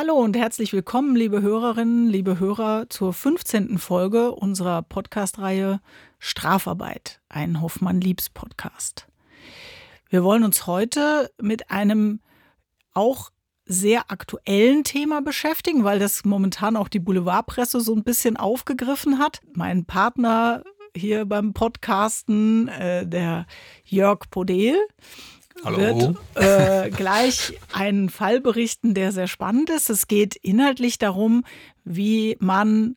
Hallo und herzlich willkommen, liebe Hörerinnen, liebe Hörer, zur 15. Folge unserer Podcast-Reihe Strafarbeit, ein Hoffmann-Liebs-Podcast. Wir wollen uns heute mit einem auch sehr aktuellen Thema beschäftigen, weil das momentan auch die Boulevardpresse so ein bisschen aufgegriffen hat. Mein Partner hier beim Podcasten, äh, der Jörg Podel, Hallo. wird äh, gleich einen Fall berichten, der sehr spannend ist. Es geht inhaltlich darum, wie man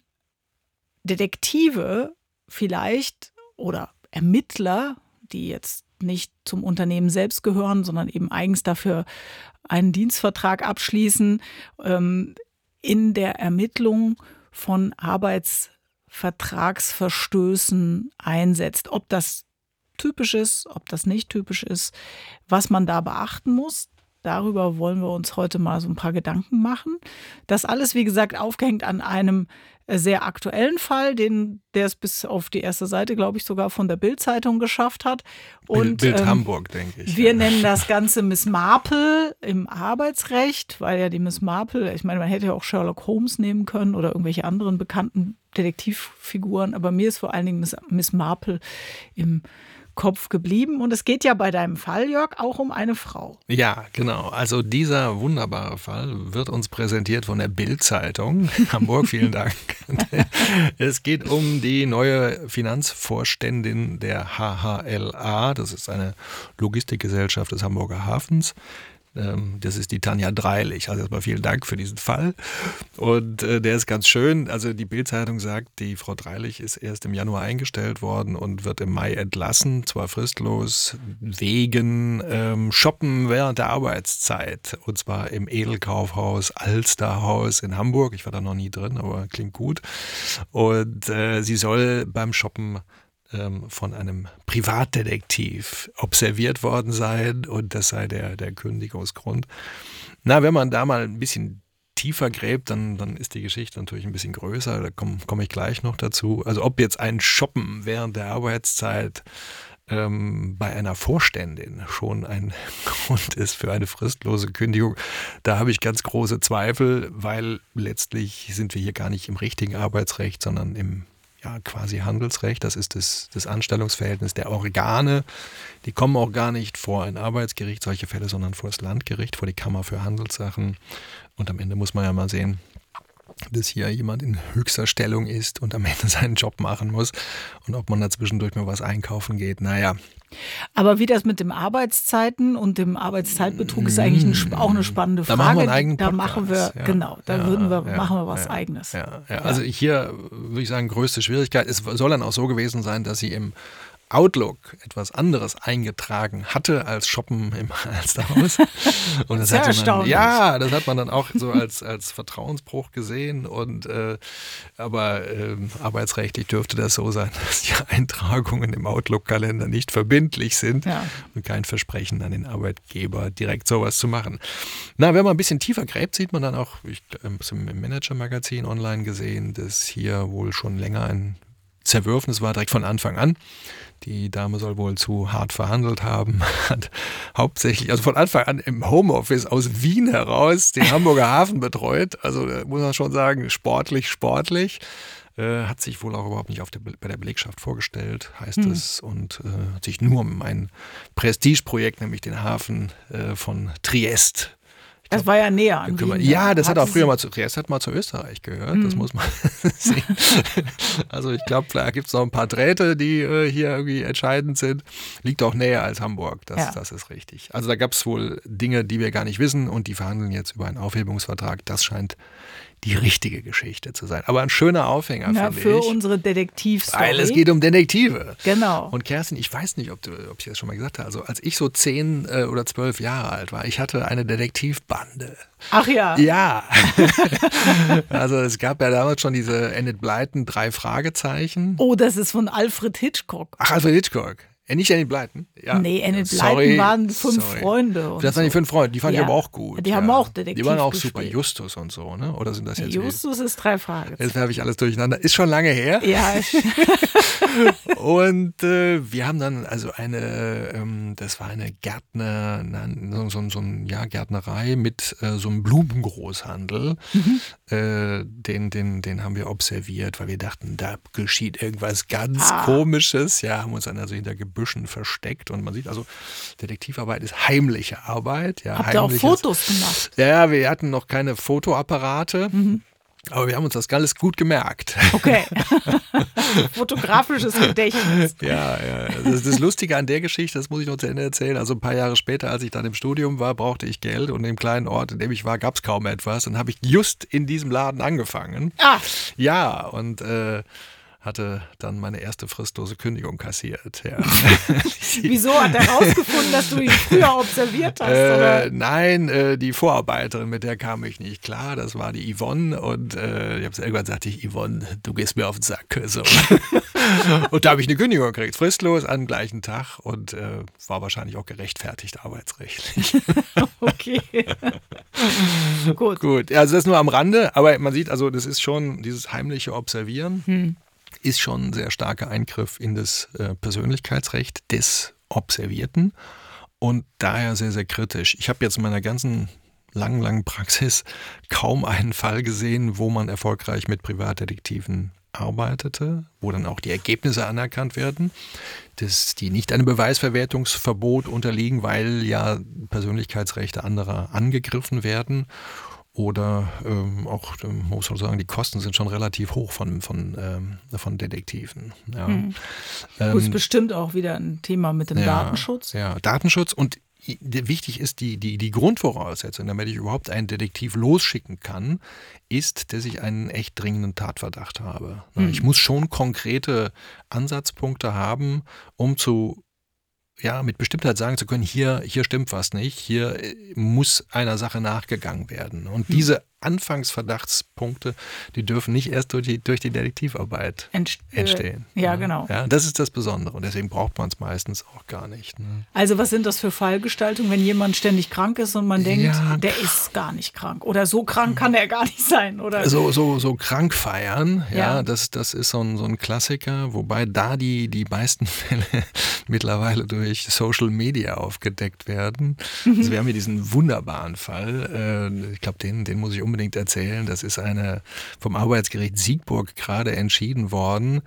Detektive vielleicht oder Ermittler, die jetzt nicht zum Unternehmen selbst gehören, sondern eben eigens dafür einen Dienstvertrag abschließen, ähm, in der Ermittlung von Arbeitsvertragsverstößen einsetzt. Ob das typisch ist, ob das nicht typisch ist, was man da beachten muss. Darüber wollen wir uns heute mal so ein paar Gedanken machen. Das alles, wie gesagt, aufgehängt an einem sehr aktuellen Fall, den, der es bis auf die erste Seite, glaube ich, sogar von der Bild-Zeitung geschafft hat. Und, Bild, Bild ähm, Hamburg, denke ich. Wir ja. nennen das Ganze Miss Marple im Arbeitsrecht, weil ja die Miss Marple, ich meine, man hätte ja auch Sherlock Holmes nehmen können oder irgendwelche anderen bekannten Detektivfiguren, aber mir ist vor allen Dingen Miss, Miss Marple im Kopf geblieben. Und es geht ja bei deinem Fall, Jörg, auch um eine Frau. Ja, genau. Also dieser wunderbare Fall wird uns präsentiert von der Bild-Zeitung Hamburg. Vielen Dank. es geht um die neue Finanzvorständin der HHLA. Das ist eine Logistikgesellschaft des Hamburger Hafens. Ähm, das ist die Tanja Dreilich. Also erstmal vielen Dank für diesen Fall. Und äh, der ist ganz schön. Also die Bildzeitung sagt, die Frau Dreilich ist erst im Januar eingestellt worden und wird im Mai entlassen, zwar fristlos, wegen ähm, Shoppen während der Arbeitszeit. Und zwar im Edelkaufhaus Alsterhaus in Hamburg. Ich war da noch nie drin, aber klingt gut. Und äh, sie soll beim Shoppen ähm, von einem Privatdetektiv observiert worden sein und das sei der, der Kündigungsgrund. Na, wenn man da mal ein bisschen tiefer gräbt, dann, dann ist die Geschichte natürlich ein bisschen größer. Da komme komm ich gleich noch dazu. Also ob jetzt ein Shoppen während der Arbeitszeit ähm, bei einer Vorständin schon ein Grund ist für eine fristlose Kündigung, da habe ich ganz große Zweifel, weil letztlich sind wir hier gar nicht im richtigen Arbeitsrecht, sondern im ja, quasi Handelsrecht. Das ist das, das Anstellungsverhältnis der Organe. Die kommen auch gar nicht vor ein Arbeitsgericht, solche Fälle, sondern vor das Landgericht, vor die Kammer für Handelssachen. Und am Ende muss man ja mal sehen, dass hier jemand in höchster Stellung ist und am Ende seinen Job machen muss und ob man da zwischendurch mal was einkaufen geht. Naja. Aber wie das mit dem Arbeitszeiten und dem Arbeitszeitbetrug ist eigentlich ein, auch eine spannende Frage. Da machen wir einen eigenen Podcast. Da machen wir, ja. genau, da ja, würden wir, ja, machen wir was Eigenes. Also hier würde ich sagen, größte Schwierigkeit. Es soll dann auch so gewesen sein, dass sie im Outlook etwas anderes eingetragen hatte als Shoppen im Alsterhaus. Und das Sehr hatte man, ja, das hat man dann auch so als, als Vertrauensbruch gesehen. Und äh, aber äh, arbeitsrechtlich dürfte das so sein, dass die Eintragungen im Outlook-Kalender nicht verbindlich sind ja. und kein Versprechen an den Arbeitgeber, direkt sowas zu machen. Na, wenn man ein bisschen tiefer gräbt, sieht man dann auch, ich habe es im Manager-Magazin online gesehen, dass hier wohl schon länger ein Zerwürfnis war, direkt von Anfang an. Die Dame soll wohl zu hart verhandelt haben, hat hauptsächlich, also von Anfang an im Homeoffice aus Wien heraus den Hamburger Hafen betreut. Also muss man schon sagen, sportlich, sportlich. Äh, hat sich wohl auch überhaupt nicht auf der, bei der Belegschaft vorgestellt, heißt hm. es, und äh, hat sich nur um ein Prestigeprojekt, nämlich den Hafen äh, von Triest das war ja näher an Wien, Ja, das hat auch früher mal zu Triest hat mal zu Österreich gehört. Mhm. Das muss man sehen. Also ich glaube, da gibt es noch ein paar Drähte, die äh, hier irgendwie entscheidend sind. Liegt auch näher als Hamburg, das, ja. das ist richtig. Also da gab es wohl Dinge, die wir gar nicht wissen und die verhandeln jetzt über einen Aufhebungsvertrag. Das scheint die richtige Geschichte zu sein. Aber ein schöner Aufhänger ja, finde für ich. unsere Detektivstory. Weil es geht um Detektive. Genau. Und Kerstin, ich weiß nicht, ob, du, ob ich das schon mal gesagt habe. Also als ich so zehn äh, oder zwölf Jahre alt war, ich hatte eine Detektivbande. Ach ja. Ja. also es gab ja damals schon diese Enid Blyton drei Fragezeichen. Oh, das ist von Alfred Hitchcock. Ach, Alfred Hitchcock. Äh, nicht Enid Blyton. Ja. Nee, Enid Blyton waren fünf sorry. Freunde. Und Das waren die fünf Freunde, die fand Ja. ich aber auch gut. Die haben auch Detektiv Die waren auch gespielt. super. Justus und so, ne? Oder sind das jetzt. Justus ist drei Fragezeichen. Jetzt werfe ich alles durcheinander. Ist schon lange her. Ja, Und äh, wir haben dann also eine, ähm, das war eine Gärtner, nein, so, so, so ein, ja, Gärtnerei mit äh, so einem Blumengroßhandel. Äh, den, den, den haben wir observiert, weil wir dachten, da geschieht irgendwas ganz Ah. Komisches. Ja, haben uns dann also hinter Gebüschen versteckt und man sieht also, Detektivarbeit ist heimliche Arbeit. Ja, habt ihr auch Fotos gemacht? Ja, wir hatten noch keine Fotoapparate. Mhm. Aber wir haben uns das alles gut gemerkt. Okay. Fotografisches Gedächtnis. Ja, ja. Das, das Lustige an der Geschichte, das muss ich noch zu Ende erzählen. Also ein paar Jahre später, als ich dann im Studium war, brauchte ich Geld und im kleinen Ort, in dem ich war, gab es kaum etwas. Dann habe ich just in diesem Laden angefangen. Ah, Ja, und äh, hatte dann meine erste fristlose Kündigung kassiert. Ja. wieso hat er rausgefunden, dass du ihn früher observiert hast? Äh, nein, äh, die Vorarbeiterin, mit der kam ich nicht klar. Das war die Yvonne. Und äh, ich habe irgendwann sagte ich, Yvonne, du gehst mir auf den Sack. So. und da habe ich eine Kündigung gekriegt, fristlos am gleichen Tag und äh, war wahrscheinlich auch gerechtfertigt arbeitsrechtlich. Okay. Gut. Gut, also das nur am Rande, aber man sieht also, das ist schon dieses heimliche Observieren, Hm. Ist schon ein sehr starker Eingriff in das äh, Persönlichkeitsrecht des Observierten und daher sehr, sehr kritisch. Ich habe jetzt in meiner ganzen langen, langen Praxis kaum einen Fall gesehen, wo man erfolgreich mit Privatdetektiven arbeitete, wo dann auch die Ergebnisse anerkannt werden, dass die nicht einem Beweisverwertungsverbot unterliegen, weil ja Persönlichkeitsrechte anderer angegriffen werden. Oder ähm, auch, ähm, muss man sagen, die Kosten sind schon relativ hoch von, von, ähm, von Detektiven. Ja. Hm. Ähm, ist bestimmt auch wieder ein Thema mit dem ja, Datenschutz. Ja, Datenschutz und wichtig ist die, die, die Grundvoraussetzung, damit ich überhaupt einen Detektiv losschicken kann, ist, dass ich einen echt dringenden Tatverdacht habe. Na, Ich muss schon konkrete Ansatzpunkte haben, um zu ja, mit Bestimmtheit sagen zu können, hier, hier stimmt was nicht, hier äh, muss einer Sache nachgegangen werden. Und diese Anfangsverdachtspunkte, die dürfen nicht erst durch die, durch die Detektivarbeit Entst- äh, entstehen. Ja, genau. Ja, das ist das Besondere und deswegen braucht man es meistens auch gar nicht. Ne? Also was sind das für Fallgestaltungen, wenn jemand ständig krank ist und man denkt, Ja. der ist gar nicht krank oder so krank kann er gar nicht sein oder So, so, so krank feiern, ja, Ja. Das, das ist so ein, so ein Klassiker, wobei da die, die meisten Fälle mittlerweile durch Social Media aufgedeckt werden. Also wir haben hier diesen wunderbaren Fall, äh, ich glaube, den, den muss ich unbedingt erzählen. Das ist eine vom Arbeitsgericht Siegburg gerade entschieden worden.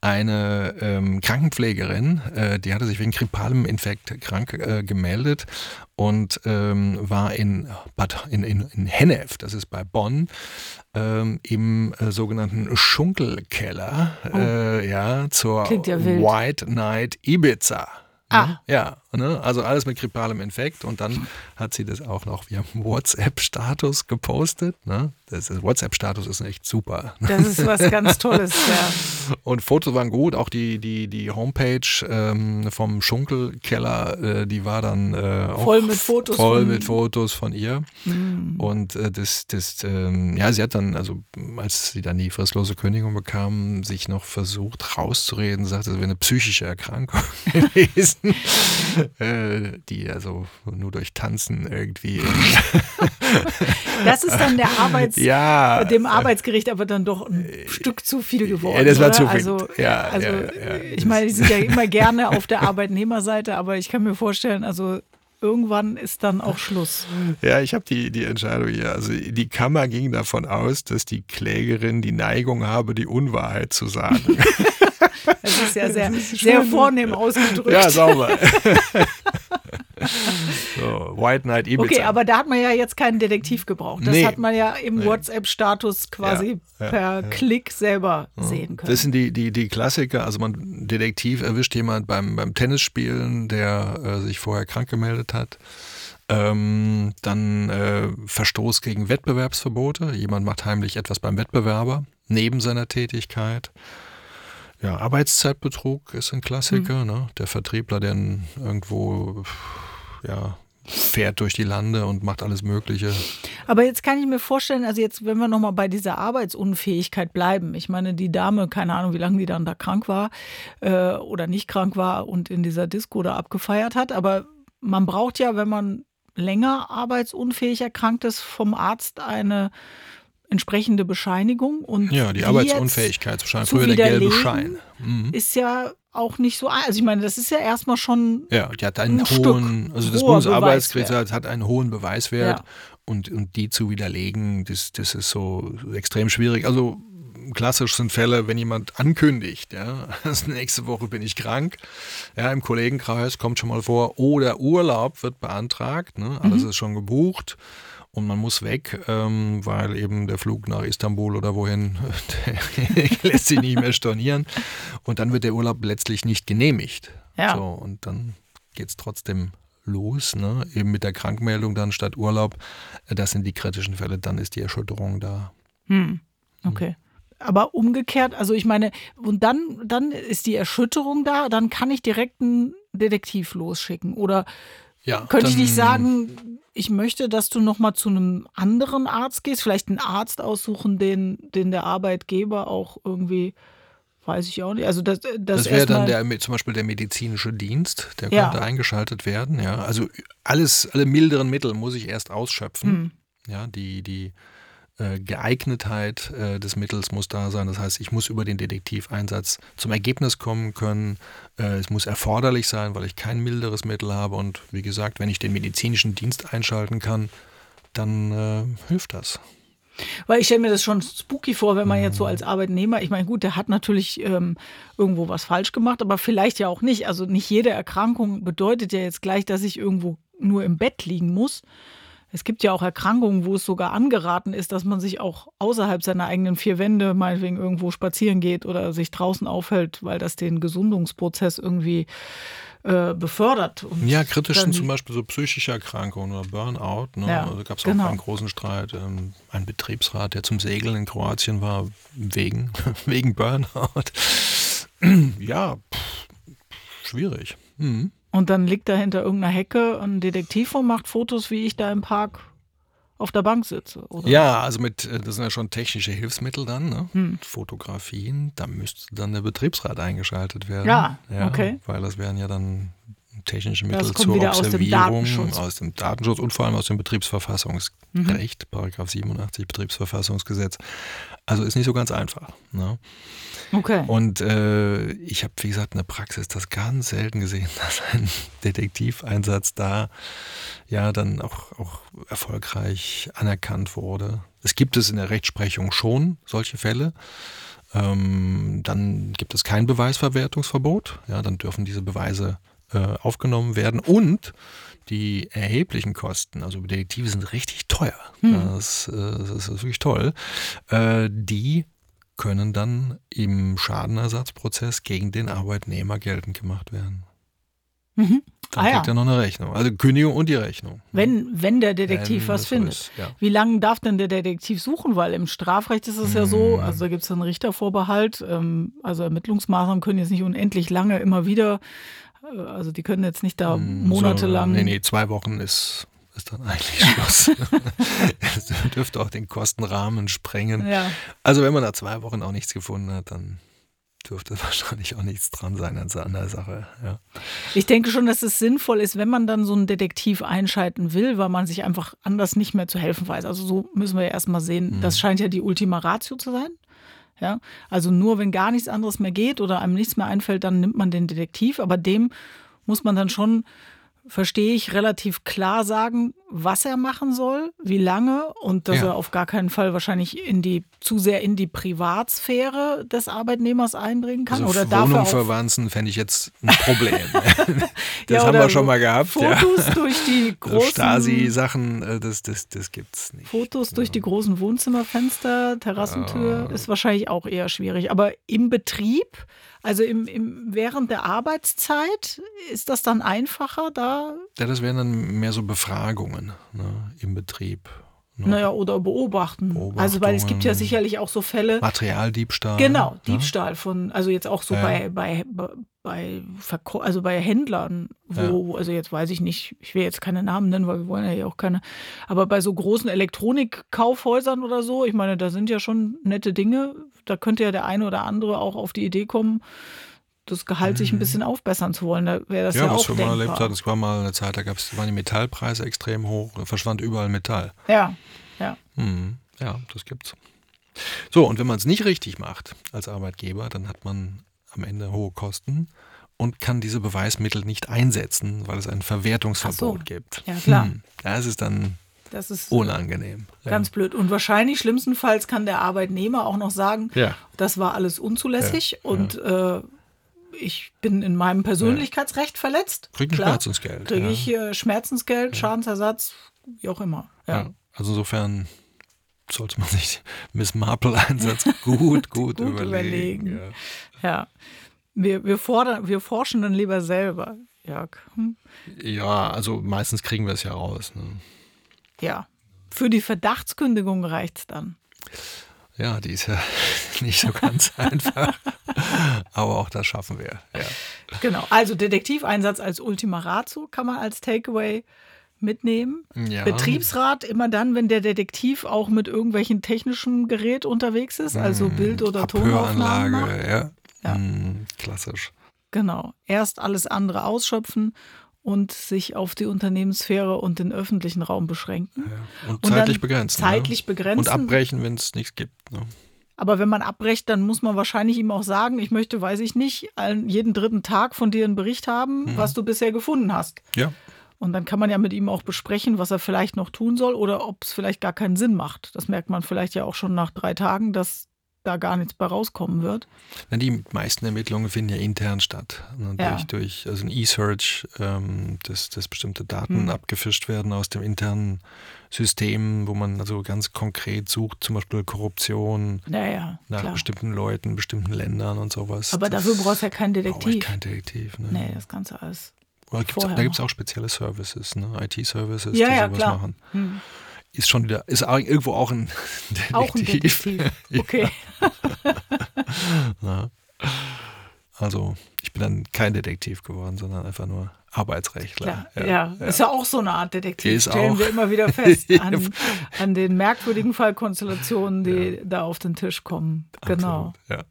Eine ähm, Krankenpflegerin, äh, die hatte sich wegen grippalem Infekt krank äh, gemeldet und ähm, war in, Bad, in, in, in Hennef, das ist bei Bonn, ähm, im äh, sogenannten Schunkelkeller, äh, ja, zur Oh. Ja. White Night Ibiza. Ah. Ne? Ja, ne? also alles mit grippalem Infekt und dann hat sie das auch noch via WhatsApp-Status gepostet. Ne? Das WhatsApp-Status ist echt super. das ist was ganz Tolles. Ja. Und Fotos waren gut, auch die, die, die Homepage ähm, vom Schunkelkeller, äh, die war dann äh, auch Voll mit Fotos voll von- mit Fotos von ihr. Und äh, das, das ähm, ja, sie hat dann, also als sie dann die fristlose Kündigung bekam, sich noch versucht rauszureden, sagte, es wäre eine psychische Erkrankung gewesen, äh, die also nur durch Tanzen irgendwie. Das ist dann der Arbeits ja. dem Arbeitsgericht aber dann doch ein Stück zu viel geworden. Ja, das war oder? zu viel. Also, Ja, also ja. ich meine, die sind ja immer gerne auf der Arbeitnehmerseite, aber ich kann mir vorstellen, also irgendwann ist dann auch Schluss. Ja, ich habe die, die Entscheidung hier. Also die Kammer ging davon aus, dass die Klägerin die Neigung habe, die Unwahrheit zu sagen. Das ist ja sehr, sehr vornehm ausgedrückt. ja, sauber. so, White Night Ibiza. Okay, aber da hat man ja jetzt keinen Detektiv gebraucht. Das Nee. hat man ja im WhatsApp-Status quasi Ja, ja, per ja. Klick selber sehen können. Das sind die, die, die Klassiker. Also man Detektiv erwischt jemand beim, beim Tennisspielen, der äh, sich vorher krank gemeldet hat. Ähm, dann äh, Verstoß gegen Wettbewerbsverbote. Jemand macht heimlich etwas beim Wettbewerber neben seiner Tätigkeit. Ja, Arbeitszeitbetrug ist ein Klassiker. Ne? Der Vertriebler, der irgendwo ja, fährt durch die Lande und macht alles Mögliche. Aber jetzt kann ich mir vorstellen, also jetzt, wenn wir nochmal bei dieser Arbeitsunfähigkeit bleiben. Ich meine, die Dame, keine Ahnung, wie lange die dann da krank war äh, oder nicht krank war und in dieser Disco da abgefeiert hat. Aber man braucht ja, wenn man länger arbeitsunfähig erkrankt ist, vom Arzt eine entsprechende Bescheinigung. Und ja, die Arbeitsunfähigkeitsbescheinigung, früher der gelbe Schein. Mhm. Ist ja auch nicht so. Also ich meine, das ist ja erstmal schon. Ja, die hat einen ein hohen, Stück also das Bundesarbeitsgericht hat einen hohen Beweiswert ja. und, und die zu widerlegen, das, das ist so extrem schwierig. Also klassisch sind Fälle, wenn jemand ankündigt, ja, also nächste Woche bin ich krank, ja, im Kollegenkreis kommt schon mal vor, oder Urlaub wird beantragt, ne, alles mhm. ist schon gebucht und man muss weg, ähm, weil eben der Flug nach Istanbul oder wohin, der lässt sich nicht mehr stornieren. Und dann wird der Urlaub letztlich nicht genehmigt. Ja. So, und dann geht es trotzdem los, ne? eben mit der Krankmeldung dann statt Urlaub. Das sind die kritischen Fälle, dann ist die Erschütterung da. Hm. Okay. Aber umgekehrt, also ich meine, und dann, dann ist die Erschütterung da, dann kann ich direkt einen Detektiv losschicken. Oder ja, könnte ich nicht sagen, ich möchte, dass du nochmal zu einem anderen Arzt gehst, vielleicht einen Arzt aussuchen, den, den der Arbeitgeber auch irgendwie, weiß ich auch nicht. Also das, das, das wäre dann der, zum Beispiel der medizinische Dienst, der ja. könnte eingeschaltet werden. Ja, also alles, alle milderen Mittel muss ich erst ausschöpfen. Hm. Ja, die, die äh, Geeignetheit äh, des Mittels muss da sein. Das heißt, ich muss über den Detektiveinsatz zum Ergebnis kommen können. Äh, es muss erforderlich sein, weil ich kein milderes Mittel habe. Und wie gesagt, wenn ich den medizinischen Dienst einschalten kann, dann äh, hilft das. Weil ich stelle mir das schon spooky vor, wenn man jetzt so als Arbeitnehmer, ich meine, gut, der hat natürlich ähm, irgendwo was falsch gemacht, aber vielleicht ja auch nicht. Also nicht jede Erkrankung bedeutet ja jetzt gleich, dass ich irgendwo nur im Bett liegen muss, es gibt ja auch Erkrankungen, wo es sogar angeraten ist, dass man sich auch außerhalb seiner eigenen vier Wände meinetwegen irgendwo spazieren geht oder sich draußen aufhält, weil das den Gesundungsprozess irgendwie äh, befördert. Und ja, kritisch sind zum Beispiel so psychische Erkrankungen oder Burnout. Ne? Ja, also gab es auch genau. einen großen Streit. Ähm, ein Betriebsrat, der zum Segeln in Kroatien war, wegen, wegen Burnout. ja, pff, schwierig. Mhm. Und dann liegt da hinter irgendeiner Hecke ein Detektiv und macht Fotos, wie ich da im Park auf der Bank sitze. Oder? Ja, also mit, äh, das sind ja schon technische Hilfsmittel dann, ne? Hm. Fotografien, da müsste dann der Betriebsrat eingeschaltet werden. Ja, ja, okay. Weil das wären ja dann technische Mittel zur Observierung, aus dem, aus dem, Datenschutz und vor allem aus dem Betriebsverfassungsrecht, mhm. Paragraph 87 Betriebsverfassungsgesetz. Also ist nicht so ganz einfach. Ne? Okay. Und äh, ich habe, wie gesagt, in der Praxis das ganz selten gesehen, dass ein Detektiveinsatz da ja dann auch, auch erfolgreich anerkannt wurde. Es gibt es in der Rechtsprechung schon, solche Fälle. Ähm, dann gibt es kein Beweisverwertungsverbot. Ja, dann dürfen diese Beweise äh, aufgenommen werden und die erheblichen Kosten, also Detektive sind richtig teuer, hm. das, äh, das, ist wirklich toll, äh, die können dann im Schadenersatzprozess gegen den Arbeitnehmer geltend gemacht werden. Mhm. Dann ah, kriegt ja. er noch eine Rechnung. Also Kündigung und die Rechnung. Wenn, wenn der Detektiv wenn was findet. Ist, ja. Wie lange darf denn der Detektiv suchen? Weil im Strafrecht ist es ja so, mhm. also da gibt es einen Richtervorbehalt. Ähm, also Ermittlungsmaßnahmen können jetzt nicht unendlich lange immer wieder, also die können jetzt nicht da mhm, monatelang. So, nee, nee, zwei Wochen ist ist dann eigentlich Schluss. das dürfte auch den Kostenrahmen sprengen. Ja. Also wenn man nach zwei Wochen auch nichts gefunden hat, dann dürfte wahrscheinlich auch nichts dran sein an der Sache. Ja. Ich denke schon, dass es sinnvoll ist, wenn man dann so einen Detektiv einschalten will, weil man sich einfach anders nicht mehr zu helfen weiß. Also so müssen wir ja erstmal sehen, mhm. das scheint ja die Ultima Ratio zu sein. Ja, also nur wenn gar nichts anderes mehr geht oder einem nichts mehr einfällt, dann nimmt man den Detektiv, aber dem muss man dann schon verstehe ich, relativ klar sagen, was er machen soll, wie lange und dass ja. er auf gar keinen Fall wahrscheinlich in die zu sehr in die Privatsphäre des Arbeitnehmers eindringen kann. Also oder Wohnung verwanzen fände ich jetzt ein Problem. das ja, haben wir schon mal gehabt. Fotos ja. durch die großen Stasi-Sachen, äh, das, das, das gibt es nicht. Fotos durch die großen Wohnzimmerfenster, Terrassentür, ist wahrscheinlich auch eher schwierig. Aber im Betrieb also im, im, während der Arbeitszeit ist das dann einfacher da? Ja, das wären dann mehr so Befragungen ne, im Betrieb. Ne? Naja, oder beobachten. Also, weil es gibt ja sicherlich auch so Fälle. Materialdiebstahl. Genau, ne? Diebstahl von, also jetzt auch so Ja. bei, bei, bei, also bei Händlern, wo, also jetzt weiß ich nicht, ich will jetzt keine Namen nennen, weil wir wollen ja hier auch keine, aber bei so großen Elektronikkaufhäusern oder so, ich meine, da sind ja schon nette Dinge, da könnte ja der eine oder andere auch auf die Idee kommen, das Gehalt sich ein bisschen aufbessern zu wollen. Da wäre das ja, Mhm. Ja, was auch wir mal erlebt haben, es war mal eine Zeit, da gab's, waren die Metallpreise extrem hoch, da verschwand überall Metall. Ja, ja. Hm, ja, das gibt's. So, und wenn man es nicht richtig macht als Arbeitgeber, dann hat man am Ende hohe Kosten und kann diese Beweismittel nicht einsetzen, weil es ein Verwertungsverbot so. gibt. Ja, klar. Hm, das ist dann Das ist unangenehm. ganz blöd. Und wahrscheinlich, schlimmstenfalls, kann der Arbeitnehmer auch noch sagen, Ja. das war alles unzulässig Ja, und äh, ich bin in meinem Persönlichkeitsrecht verletzt. Kriegt ein Klar. Schmerzensgeld. Kriege ja. ich äh, Schmerzensgeld, Schadensersatz, wie auch immer. Ja. Ja. Also insofern sollte man sich Miss Marple-Einsatz gut, gut, Gut überlegen. überlegen. ja. Wir, wir, fordern, wir forschen dann lieber selber, Jörg. Hm? Ja. ja, also meistens kriegen wir es ja raus. Ne? Ja. Für die Verdachtskündigung reicht es dann. Ja, die ist ja nicht so ganz einfach. Aber auch das schaffen wir. Ja. Genau. Also Detektiveinsatz als Ultima Ratio kann man als Takeaway mitnehmen. Ja. Betriebsrat immer dann, wenn der Detektiv auch mit irgendwelchen technischen Gerät unterwegs ist, also Bild- oder Tonaufnahmen macht. Ja. Ja. Hm, klassisch. Genau. Erst alles andere ausschöpfen und sich auf die Unternehmenssphäre und den öffentlichen Raum beschränken. Ja. Und, Und zeitlich dann begrenzen. zeitlich ne? begrenzen. Und abbrechen, wenn es nichts gibt. Ne? Aber wenn man abbrecht, dann muss man wahrscheinlich ihm auch sagen, ich möchte, weiß ich nicht, jeden dritten Tag von dir einen Bericht haben, Mhm. was du bisher gefunden hast. Ja. Und dann kann man ja mit ihm auch besprechen, was er vielleicht noch tun soll oder ob es vielleicht gar keinen Sinn macht. Das merkt man vielleicht ja auch schon nach drei Tagen, dass da gar nichts bei rauskommen wird. Na, Die meisten Ermittlungen finden ja intern statt. Ne? Ja. Durch, durch also ein E-Search, ähm, dass, dass bestimmte Daten Hm. abgefischt werden aus dem internen System, wo man also ganz konkret sucht, zum Beispiel Korruption Naja, nach klar. bestimmten Leuten, bestimmten Ländern und sowas. Aber Das dafür brauchst du ja keinen brauche ich Detektiv. keinen Detektiv. Ne? Nee, das Ganze alles. Oder gibt's, da gibt es auch spezielle Services, ne? IT-Services, Ja, die ja, sowas klar. machen. Hm. Ist schon wieder, ist irgendwo auch ein Detektiv. Auch ein Detektiv. Okay. Ja. Also, ich bin dann kein Detektiv geworden, sondern einfach nur Arbeitsrechtler. Klar. Ja, ist ja auch so eine Art Detektiv. Ist Stellen auch. wir immer wieder fest an, an den merkwürdigen Fallkonstellationen, die da auf den Tisch kommen. Genau. Absolut, Ja.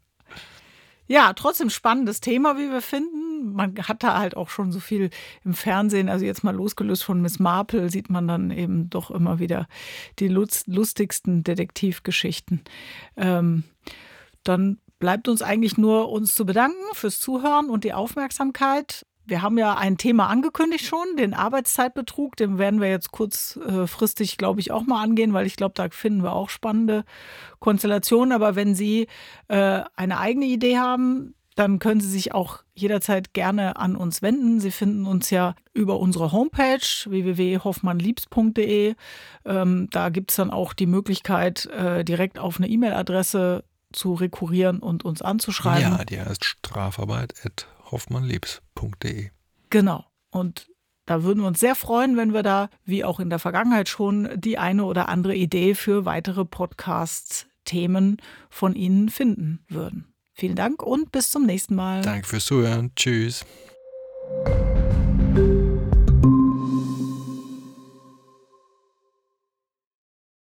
Ja, trotzdem spannendes Thema, wie wir finden. Man hat da halt auch schon so viel im Fernsehen. Also jetzt mal losgelöst von Miss Marple sieht man dann eben doch immer wieder die lust- lustigsten Detektivgeschichten. Ähm, dann bleibt uns eigentlich nur uns zu bedanken fürs Zuhören und die Aufmerksamkeit. Wir haben ja ein Thema angekündigt schon, den Arbeitszeitbetrug. Den werden wir jetzt kurzfristig, glaube ich, auch mal angehen, weil ich glaube, da finden wir auch spannende Konstellationen. Aber wenn Sie äh, eine eigene Idee haben, dann können Sie sich auch jederzeit gerne an uns wenden. Sie finden uns ja über unsere Homepage www.hoffmannliebs.de. Ähm, da gibt es dann auch die Möglichkeit, äh, direkt auf eine E-Mail-Adresse zu rekurrieren und uns anzuschreiben. ja, die heißt strafarbeit.hoffmannliebs.de. Genau. Und da würden wir uns sehr freuen, wenn wir da, wie auch in der Vergangenheit schon, die eine oder andere Idee für weitere Podcast-Themen von Ihnen finden würden. Vielen Dank und bis zum nächsten Mal. Danke fürs Zuhören. Tschüss.